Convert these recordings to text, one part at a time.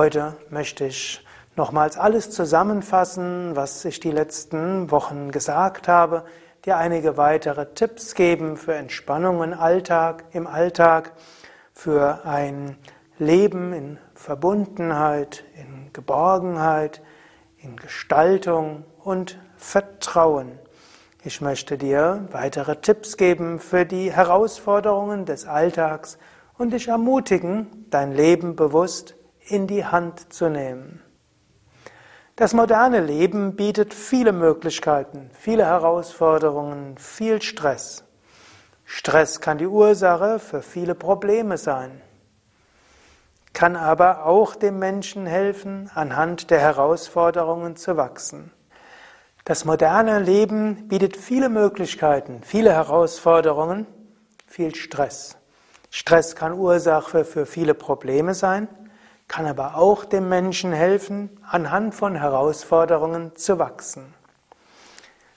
Heute möchte ich nochmals alles zusammenfassen, was ich die letzten Wochen gesagt habe, dir einige weitere Tipps geben für Entspannung im Alltag, im Alltag, für ein Leben in Verbundenheit, in Geborgenheit, in Gestaltung und Vertrauen. Ich möchte dir weitere Tipps geben für die Herausforderungen des Alltags und dich ermutigen, dein Leben bewusst in die Hand zu nehmen. Das moderne Leben bietet viele Möglichkeiten, viele Herausforderungen, viel Stress. Stress kann die Ursache für viele Probleme sein, kann aber auch dem Menschen helfen, anhand der Herausforderungen zu wachsen. Das moderne Leben bietet viele Möglichkeiten, viele Herausforderungen, viel Stress. Stress kann Ursache für viele Probleme sein, kann aber auch dem Menschen helfen, anhand von Herausforderungen zu wachsen.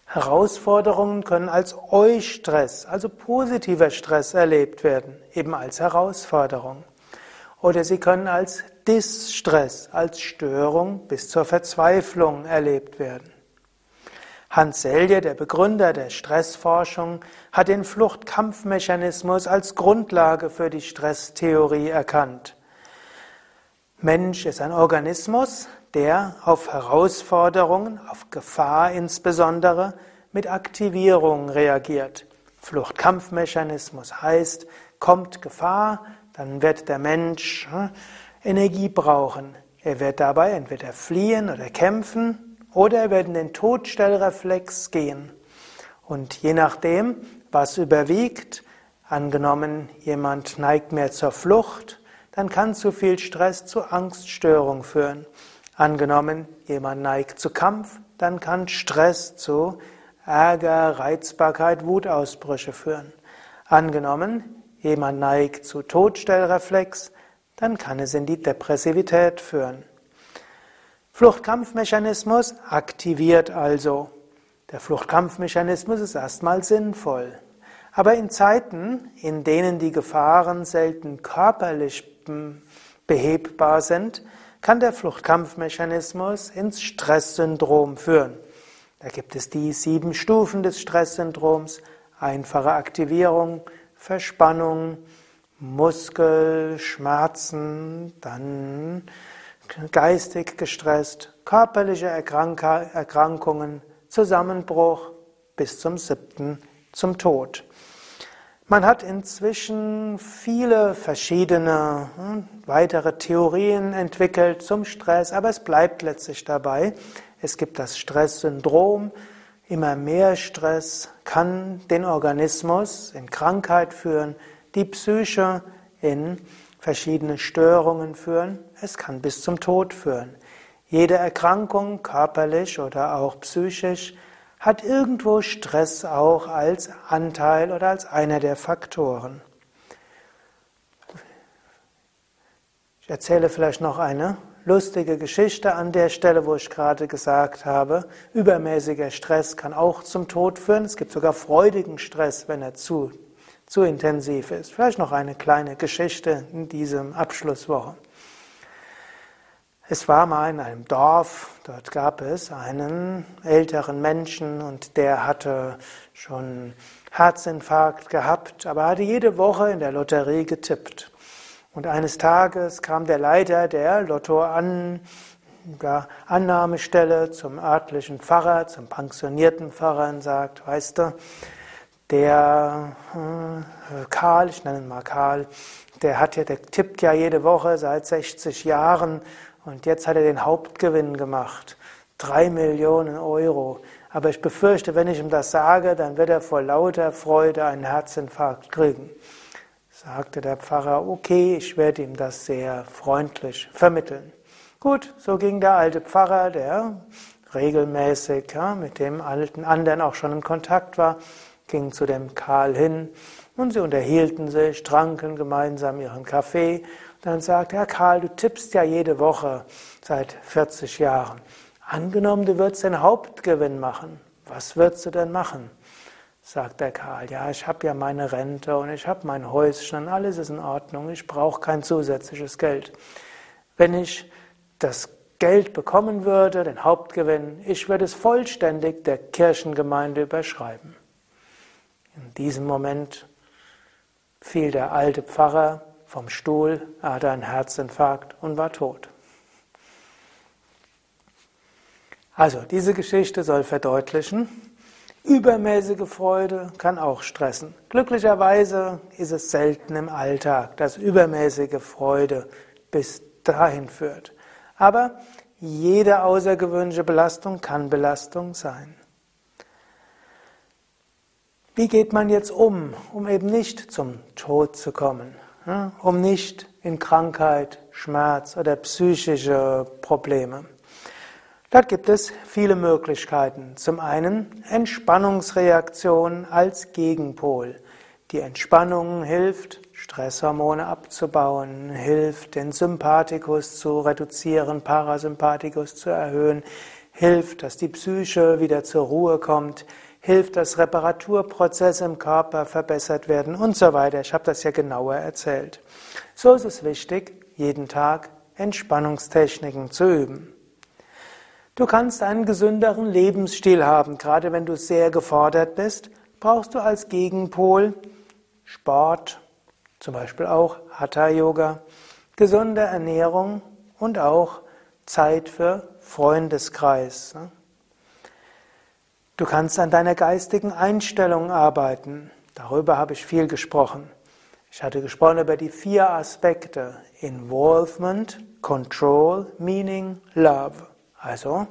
Herausforderungen können als Eustress, also positiver Stress erlebt werden, eben als Herausforderung. Oder sie können als Distress, als Störung bis zur Verzweiflung erlebt werden. Hans Selye, der Begründer der Stressforschung, hat den Fluchtkampfmechanismus als Grundlage für die Stresstheorie erkannt. Mensch ist ein Organismus, der auf Herausforderungen, auf Gefahr insbesondere, mit Aktivierung reagiert. Fluchtkampfmechanismus heißt, kommt Gefahr, dann wird der Mensch hm, Energie brauchen. Er wird dabei entweder fliehen oder kämpfen oder er wird in den Todstellreflex gehen. Und je nachdem, was überwiegt, angenommen, jemand neigt mehr zur Flucht, dann kann zu viel Stress zu Angststörung führen. Angenommen, jemand neigt zu Kampf, dann kann Stress zu Ärger, Reizbarkeit, Wutausbrüche führen. Angenommen, jemand neigt zu Todstellreflex, dann kann es in die Depressivität führen. Fluchtkampfmechanismus aktiviert also. Der Fluchtkampfmechanismus ist erstmal sinnvoll. Aber in Zeiten, in denen die Gefahren selten körperlich behebbar sind, kann der Fluchtkampfmechanismus ins Stresssyndrom führen. Da gibt es die sieben Stufen des Stresssyndroms, einfache Aktivierung, Verspannung, Muskelschmerzen, dann geistig gestresst, körperliche Erkrankungen, Zusammenbruch bis zum siebten, zum Tod. Man hat inzwischen viele verschiedene hm, weitere Theorien entwickelt zum Stress, aber es bleibt letztlich dabei. Es gibt das Stresssyndrom. Immer mehr Stress kann den Organismus in Krankheit führen, die Psyche in verschiedene Störungen führen. Es kann bis zum Tod führen. Jede Erkrankung, körperlich oder auch psychisch, hat irgendwo Stress auch als Anteil oder als einer der Faktoren. Ich erzähle vielleicht noch eine lustige Geschichte an der Stelle, wo ich gerade gesagt habe, übermäßiger Stress kann auch zum Tod führen. Es gibt sogar freudigen Stress, wenn er zu zu intensiv ist. Vielleicht noch eine kleine Geschichte in diesem Abschlusswoche. Es war mal in einem Dorf, dort gab es einen älteren Menschen und der hatte schon Herzinfarkt gehabt, aber hatte jede Woche in der Lotterie getippt. Und eines Tages kam der Leiter der Lotto an, zum örtlichen Pfarrer, zum pensionierten Pfarrer und sagt, weißt du, der äh, Karl, ich nenne ihn mal Karl, der hat ja, der tippt ja jede Woche seit 60 Jahren und jetzt hat er den Hauptgewinn gemacht. Drei Millionen Euro. Aber ich befürchte, wenn ich ihm das sage, dann wird er vor lauter Freude einen Herzinfarkt kriegen. Sagte der Pfarrer, okay, ich werde ihm das sehr freundlich vermitteln. Gut, so ging der alte Pfarrer, der regelmäßig ja, mit dem alten anderen auch schon in Kontakt war, ging zu dem Karl hin und sie unterhielten sich, tranken gemeinsam ihren Kaffee. Dann sagte er, Karl, du tippst ja jede Woche seit 40 Jahren. Angenommen, du würdest den Hauptgewinn machen. Was würdest du denn machen? Sagt der Karl, ja, ich habe ja meine Rente und ich habe mein Häuschen und alles ist in Ordnung. Ich brauche kein zusätzliches Geld. Wenn ich das Geld bekommen würde, den Hauptgewinn, ich würde es vollständig der Kirchengemeinde überschreiben. In diesem Moment fiel der alte Pfarrer vom Stuhl, er hatte einen Herzinfarkt und war tot. Also, diese Geschichte soll verdeutlichen, übermäßige Freude kann auch stressen. Glücklicherweise ist es selten im Alltag, dass übermäßige Freude bis dahin führt. Aber jede außergewöhnliche Belastung kann Belastung sein. Wie geht man jetzt um, um eben nicht zum Tod zu kommen, um nicht in Krankheit, Schmerz oder psychische Probleme? Dort gibt es viele Möglichkeiten. Zum einen Entspannungsreaktion als Gegenpol. Die Entspannung hilft, Stresshormone abzubauen, hilft, den Sympathikus zu reduzieren, Parasympathikus zu erhöhen, hilft, dass die Psyche wieder zur Ruhe kommt, hilft, dass Reparaturprozesse im Körper verbessert werden und so weiter. Ich habe das ja genauer erzählt. So ist es wichtig, jeden Tag Entspannungstechniken zu üben. Du kannst einen gesünderen Lebensstil haben, gerade wenn du sehr gefordert bist, brauchst du als Gegenpol Sport, zum Beispiel auch Hatha Yoga, gesunde Ernährung und auch Zeit für Freundeskreis. Du kannst an deiner geistigen Einstellung arbeiten. Darüber habe ich viel gesprochen. Ich hatte gesprochen über die vier Aspekte. Involvement, Control, Meaning, Love. Also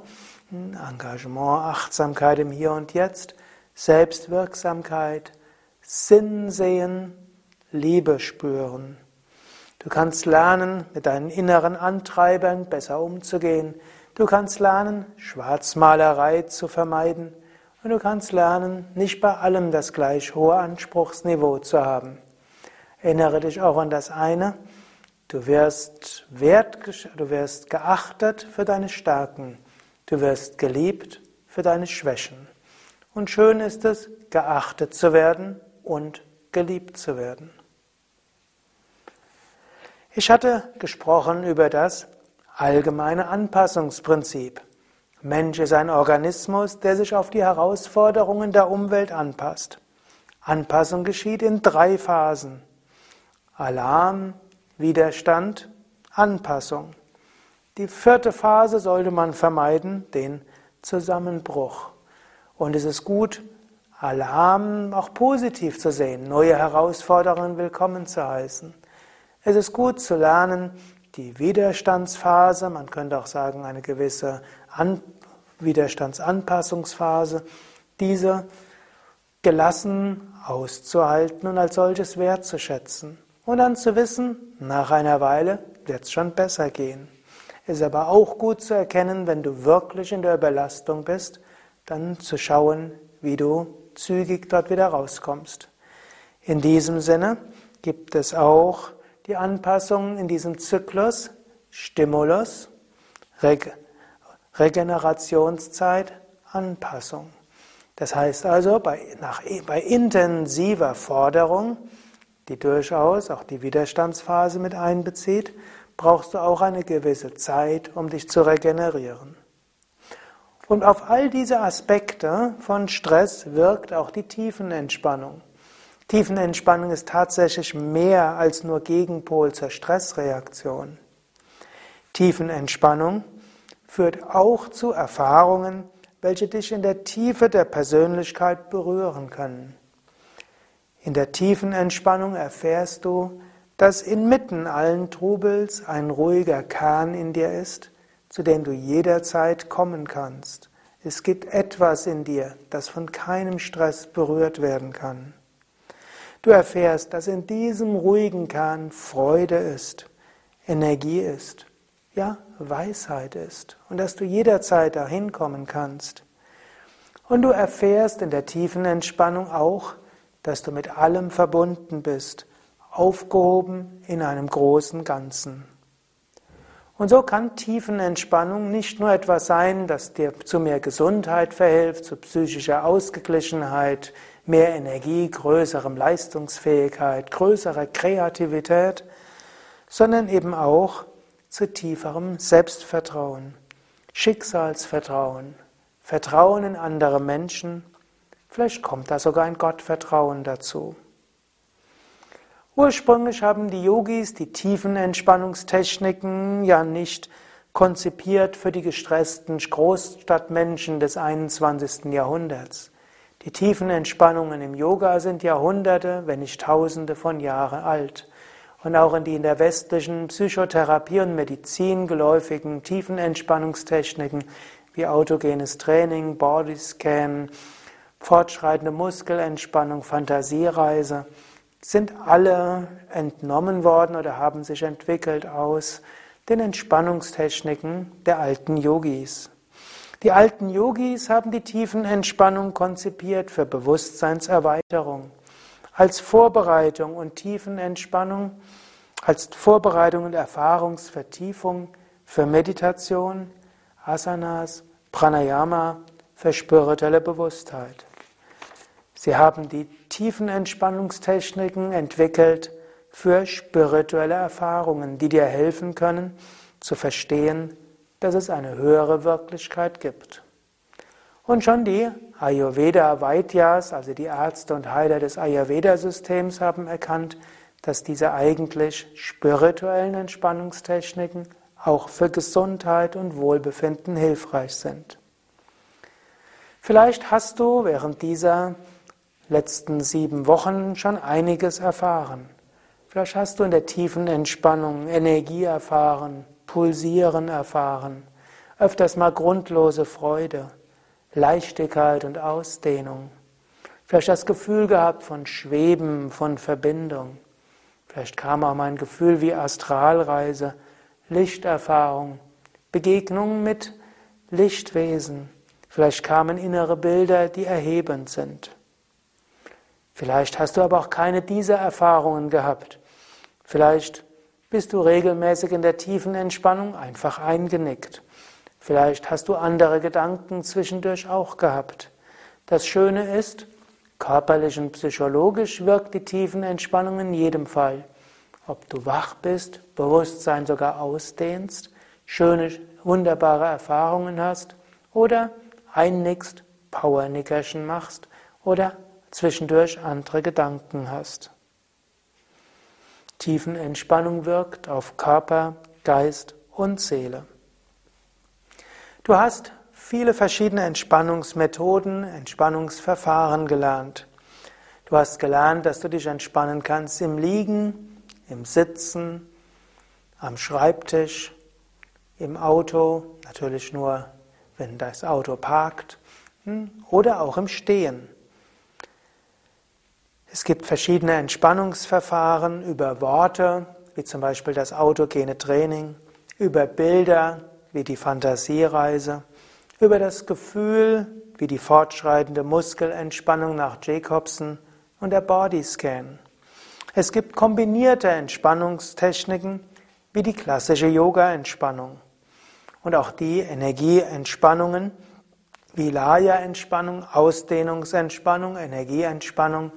Engagement, Achtsamkeit im Hier und Jetzt, Selbstwirksamkeit, Sinn sehen, Liebe spüren. Du kannst lernen, mit deinen inneren Antreibern besser umzugehen. Du kannst lernen, Schwarzmalerei zu vermeiden. Und du kannst lernen, nicht bei allem das gleich hohe Anspruchsniveau zu haben. Erinnere dich auch an das eine, du wirst, wert, du wirst geachtet für deine Stärken, du wirst geliebt für deine Schwächen. Und schön ist es, geachtet zu werden und geliebt zu werden. Ich hatte gesprochen über das allgemeine Anpassungsprinzip. Mensch ist ein Organismus, der sich auf die Herausforderungen der Umwelt anpasst. Anpassung geschieht in drei Phasen. Alarm, Widerstand, Anpassung. Die vierte Phase sollte man vermeiden, den Zusammenbruch. Und es ist gut, Alarm auch positiv zu sehen, neue Herausforderungen willkommen zu heißen. Es ist gut zu lernen, die Widerstandsphase, man könnte auch sagen eine gewisse An Widerstandsanpassungsphase, diese gelassen auszuhalten und als solches wertzuschätzen. Und dann zu wissen, nach einer Weile wird es schon besser gehen. Ist aber auch gut zu erkennen, wenn du wirklich in der Überlastung bist, dann zu schauen, wie du zügig dort wieder rauskommst. In diesem Sinne gibt es auch die Anpassung in diesem Zyklus Stimulus, Reg Regenerationszeit, Anpassung. Das heißt also, bei, nach, bei intensiver Forderung, die durchaus auch die Widerstandsphase mit einbezieht, brauchst du auch eine gewisse Zeit, um dich zu regenerieren. Und auf all diese Aspekte von Stress wirkt auch die Tiefenentspannung. Tiefenentspannung ist tatsächlich mehr als nur Gegenpol zur Stressreaktion. Tiefenentspannung führt auch zu Erfahrungen, welche dich in der Tiefe der Persönlichkeit berühren können. In der tiefen Entspannung erfährst du, dass inmitten allen Trubels ein ruhiger Kern in dir ist, zu dem du jederzeit kommen kannst. Es gibt etwas in dir, das von keinem Stress berührt werden kann. Du erfährst, dass in diesem ruhigen Kern Freude ist, Energie ist, ja, Weisheit ist und dass du jederzeit dahin kommen kannst. Und du erfährst in der tiefen Entspannung auch, dass du mit allem verbunden bist, aufgehoben in einem großen Ganzen. Und so kann Tiefenentspannung nicht nur etwas sein, das dir zu mehr Gesundheit verhilft, zu psychischer Ausgeglichenheit, mehr Energie, größerem Leistungsfähigkeit, größerer Kreativität, sondern eben auch zu tieferem Selbstvertrauen, Schicksalsvertrauen, Vertrauen in andere Menschen, vielleicht kommt da sogar ein Gottvertrauen dazu. Ursprünglich haben die Yogis die tiefen Entspannungstechniken ja nicht konzipiert für die gestressten Großstadtmenschen des 21. Jahrhunderts. Die tiefen Entspannungen im Yoga sind Jahrhunderte, wenn nicht Tausende von Jahren alt. Und auch in die in der westlichen Psychotherapie und Medizin geläufigen tiefen Entspannungstechniken wie autogenes Training, Bodyscan, fortschreitende Muskelentspannung, Fantasiereise, sind alle entnommen worden oder haben sich entwickelt aus den Entspannungstechniken der alten Yogis. Die alten Yogis haben die tiefen Entspannung konzipiert für Bewusstseinserweiterung. Als Vorbereitung und Tiefenentspannung, als Vorbereitung und Erfahrungsvertiefung für Meditation, Asanas, Pranayama, für spirituelle Bewusstheit. Sie haben die tiefen Entspannungstechniken entwickelt für spirituelle Erfahrungen, die dir helfen können zu verstehen, dass es eine höhere Wirklichkeit gibt. Und schon die Ayurveda Vaidyas, also die Ärzte und Heiler des Ayurveda-Systems, haben erkannt, dass diese eigentlich spirituellen Entspannungstechniken auch für Gesundheit und Wohlbefinden hilfreich sind. Vielleicht hast du während dieser letzten sieben Wochen schon einiges erfahren. Vielleicht hast du in der tiefen Entspannung Energie erfahren, Pulsieren erfahren, öfters mal grundlose Freude, Leichtigkeit und Ausdehnung. Vielleicht das Gefühl gehabt von Schweben, von Verbindung. Vielleicht kam auch mal ein Gefühl wie Astralreise, Lichterfahrung, Begegnung mit Lichtwesen. Vielleicht kamen innere Bilder, die erhebend sind. Vielleicht hast du aber auch keine dieser Erfahrungen gehabt. Vielleicht bist du regelmäßig in der tiefen Entspannung einfach eingenickt. Vielleicht hast du andere Gedanken zwischendurch auch gehabt. Das Schöne ist, körperlich und psychologisch wirkt die tiefen Entspannung in jedem Fall. Ob du wach bist, Bewusstsein sogar ausdehnst, schöne, wunderbare Erfahrungen hast oder einnickst, Powernickerchen machst oder zwischendurch andere Gedanken hast. Tiefenentspannung wirkt auf Körper, Geist und Seele. Du hast viele verschiedene Entspannungsmethoden, Entspannungsverfahren gelernt. Du hast gelernt, dass du dich entspannen kannst im Liegen, im Sitzen, am Schreibtisch, im Auto, natürlich nur, wenn das Auto parkt, hm, oder auch im Stehen. Es gibt verschiedene Entspannungsverfahren über Worte, wie zum Beispiel das autogene Training, über Bilder, wie die Fantasiereise, über das Gefühl, wie die fortschreitende Muskelentspannung nach Jacobson und der Bodyscan. Es gibt kombinierte Entspannungstechniken, wie die klassische Yoga-Entspannung. Und auch die Energieentspannungen, wie Laya-Entspannung, Ausdehnungsentspannung, Energieentspannung,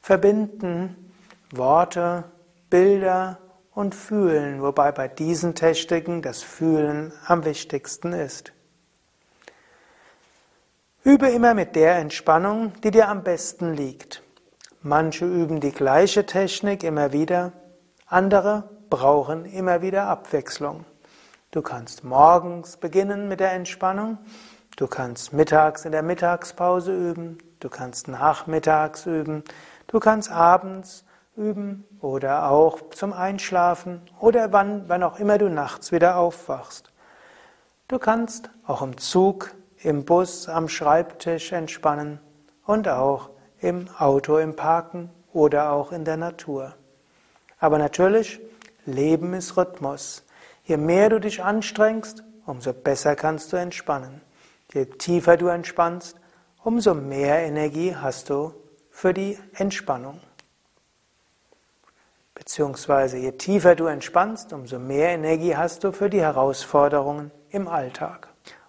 verbinden Worte, Bilder und Fühlen, wobei bei diesen Techniken das Fühlen am wichtigsten ist. Übe immer mit der Entspannung, die dir am besten liegt. Manche üben die gleiche Technik immer wieder, andere brauchen immer wieder Abwechslung. Du kannst morgens beginnen mit der Entspannung, du kannst mittags in der Mittagspause üben, du kannst nachmittags üben, Du kannst abends üben oder auch zum Einschlafen oder wann, wann auch immer du nachts wieder aufwachst. Du kannst auch im Zug, im Bus, am Schreibtisch entspannen und auch im Auto, im Parken oder auch in der Natur. Aber natürlich, Leben ist Rhythmus. Je mehr du dich anstrengst, umso besser kannst du entspannen. Je tiefer du entspannst, umso mehr Energie hast du für die Entspannung. Beziehungsweise je tiefer du entspannst, umso mehr Energie hast du für die Herausforderungen im Alltag.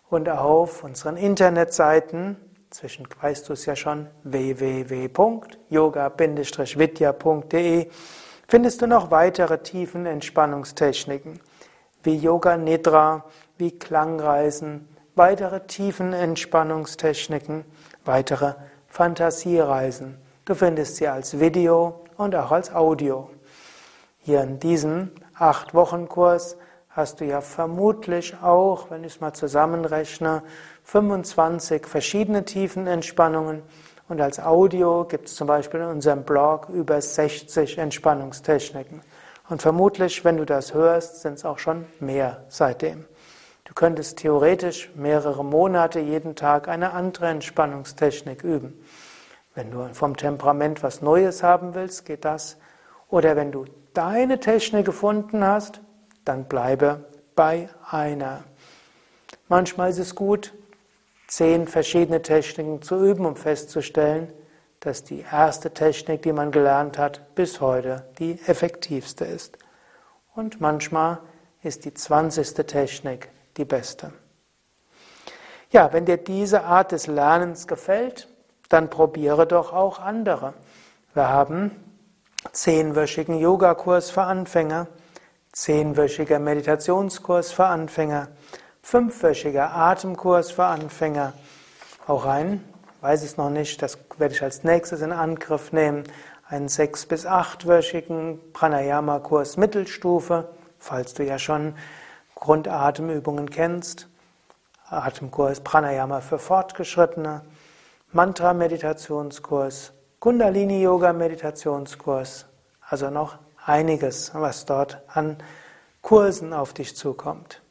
Und auf unseren Internetseiten, zwischen weißt du es ja schon, www.yoga-vidya.de findest du noch weitere tiefen Entspannungstechniken wie Yoga Nidra, wie Klangreisen, weitere Tiefenentspannungstechniken, weitere Fantasiereisen. Du findest sie als Video und auch als Audio. Hier in diesem acht Wochen Kurs hast du ja vermutlich auch, wenn ich es mal zusammenrechne, 25 verschiedene Tiefenentspannungen und als Audio gibt es zum Beispiel in unserem Blog über 60 Entspannungstechniken. Und vermutlich, wenn du das hörst, sind es auch schon mehr seitdem. Du könntest theoretisch mehrere Monate jeden Tag eine andere Entspannungstechnik üben. Wenn du vom Temperament was Neues haben willst, geht das. Oder wenn du deine Technik gefunden hast, dann bleibe bei einer. Manchmal ist es gut, zehn verschiedene Techniken zu üben, um festzustellen, dass die erste Technik, die man gelernt hat, bis heute die effektivste ist. Und manchmal ist die zwanzigste Technik die beste. Ja, wenn dir diese Art des Lernens gefällt, dann probiere doch auch andere. Wir haben zehnwöchigen Yogakurs für Anfänger, zehnwöchiger Meditationskurs für Anfänger, fünfwöchiger Atemkurs für Anfänger, auch ein, weiß ich noch nicht, das werde ich als nächstes in Angriff nehmen, einen sechs- bis achtwöchigen Pranayama-Kurs Mittelstufe, falls du ja schon Grundatemübungen kennst, Atemkurs Pranayama für Fortgeschrittene, Mantra-Meditationskurs, Kundalini-Yoga-Meditationskurs, also noch einiges, was dort an Kursen auf dich zukommt.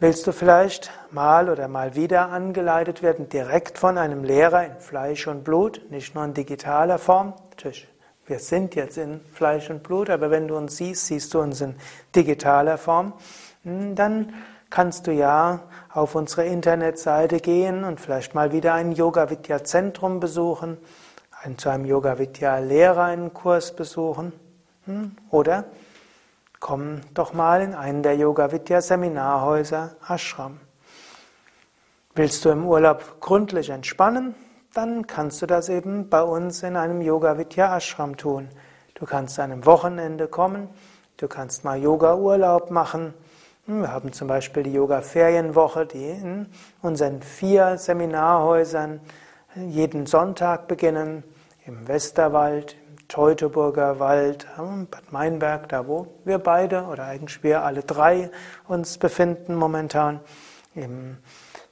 Willst du vielleicht mal oder mal wieder angeleitet werden, direkt von einem Lehrer in Fleisch und Blut, nicht nur in digitaler Form? Natürlich, wir sind jetzt in Fleisch und Blut, aber wenn du uns siehst, siehst du uns in digitaler Form. Hm, dann kannst du ja auf unsere Internetseite gehen und vielleicht mal wieder ein Yoga Vidya Zentrum besuchen, zu einem Yoga Vidya Lehrer einen Kurs besuchen hm, oder Komm doch mal in einen der Yoga Vidya Seminarhäuser Ashram. Willst du im Urlaub gründlich entspannen? Dann kannst du das eben bei uns in einem Yoga Vidya Ashram tun. Du kannst an einem Wochenende kommen, du kannst mal Yoga Urlaub machen. Wir haben zum Beispiel die Yoga Ferienwoche, die in unseren vier Seminarhäusern jeden Sonntag beginnen, im Westerwald, Teutoburger Wald, Bad Meinberg, da wo wir beide oder eigentlich wir alle drei uns befinden momentan, in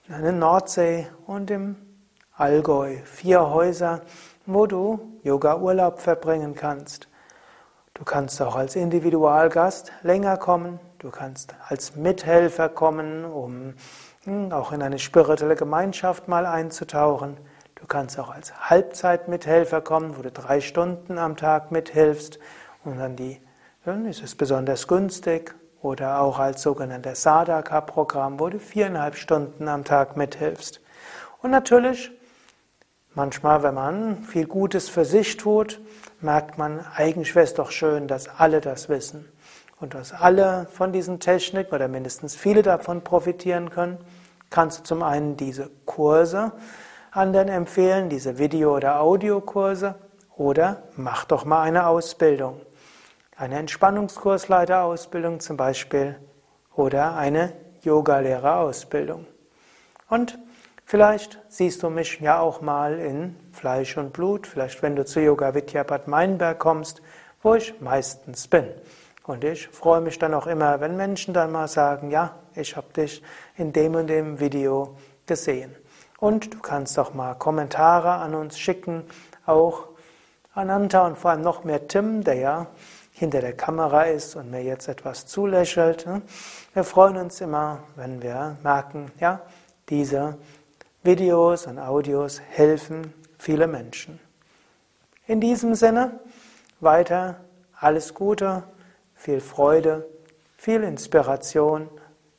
der Nordsee und im Allgäu. Vier Häuser, wo du Yoga-Urlaub verbringen kannst. Du kannst auch als Individualgast länger kommen. Du kannst als Mithelfer kommen, um hm, auch in eine spirituelle Gemeinschaft mal einzutauchen. Du kannst auch als Halbzeitmithelfer kommen, wo du drei Stunden am Tag mithilfst und dann die, dann ist es besonders günstig. Oder auch als sogenanntes Sadaka-Programm, wo du viereinhalb Stunden am Tag mithilfst. Und natürlich, manchmal, wenn man viel Gutes für sich tut, merkt man, eigentlich wäre es doch schön, dass alle das wissen. Und dass alle von diesen Techniken oder mindestens viele davon profitieren können, kannst du zum einen diese Kurse anderen empfehlen, diese Video- oder Audiokurse, oder mach doch mal eine Ausbildung. Eine Entspannungskursleiterausbildung zum Beispiel oder eine Yogalehrerausbildung. Und vielleicht siehst du mich ja auch mal in Fleisch und Blut, vielleicht wenn du zu Yoga Vidya Bad Meinberg kommst, wo ich meistens bin. Und ich freue mich dann auch immer, wenn Menschen dann mal sagen, ja, ich habe dich in dem und dem Video gesehen. Und du kannst auch mal Kommentare an uns schicken, auch an Anta und vor allem noch mehr Tim, der ja hinter der Kamera ist und mir jetzt etwas zulächelt. Ne? Wir freuen uns immer, wenn wir merken, ja, diese Videos und Audios helfen viele Menschen. In diesem Sinne, weiter alles Gute, viel Freude, viel Inspiration,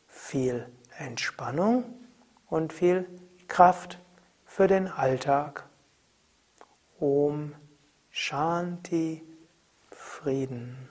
viel Entspannung und viel Kraft für den Alltag. Om Shanti Frieden.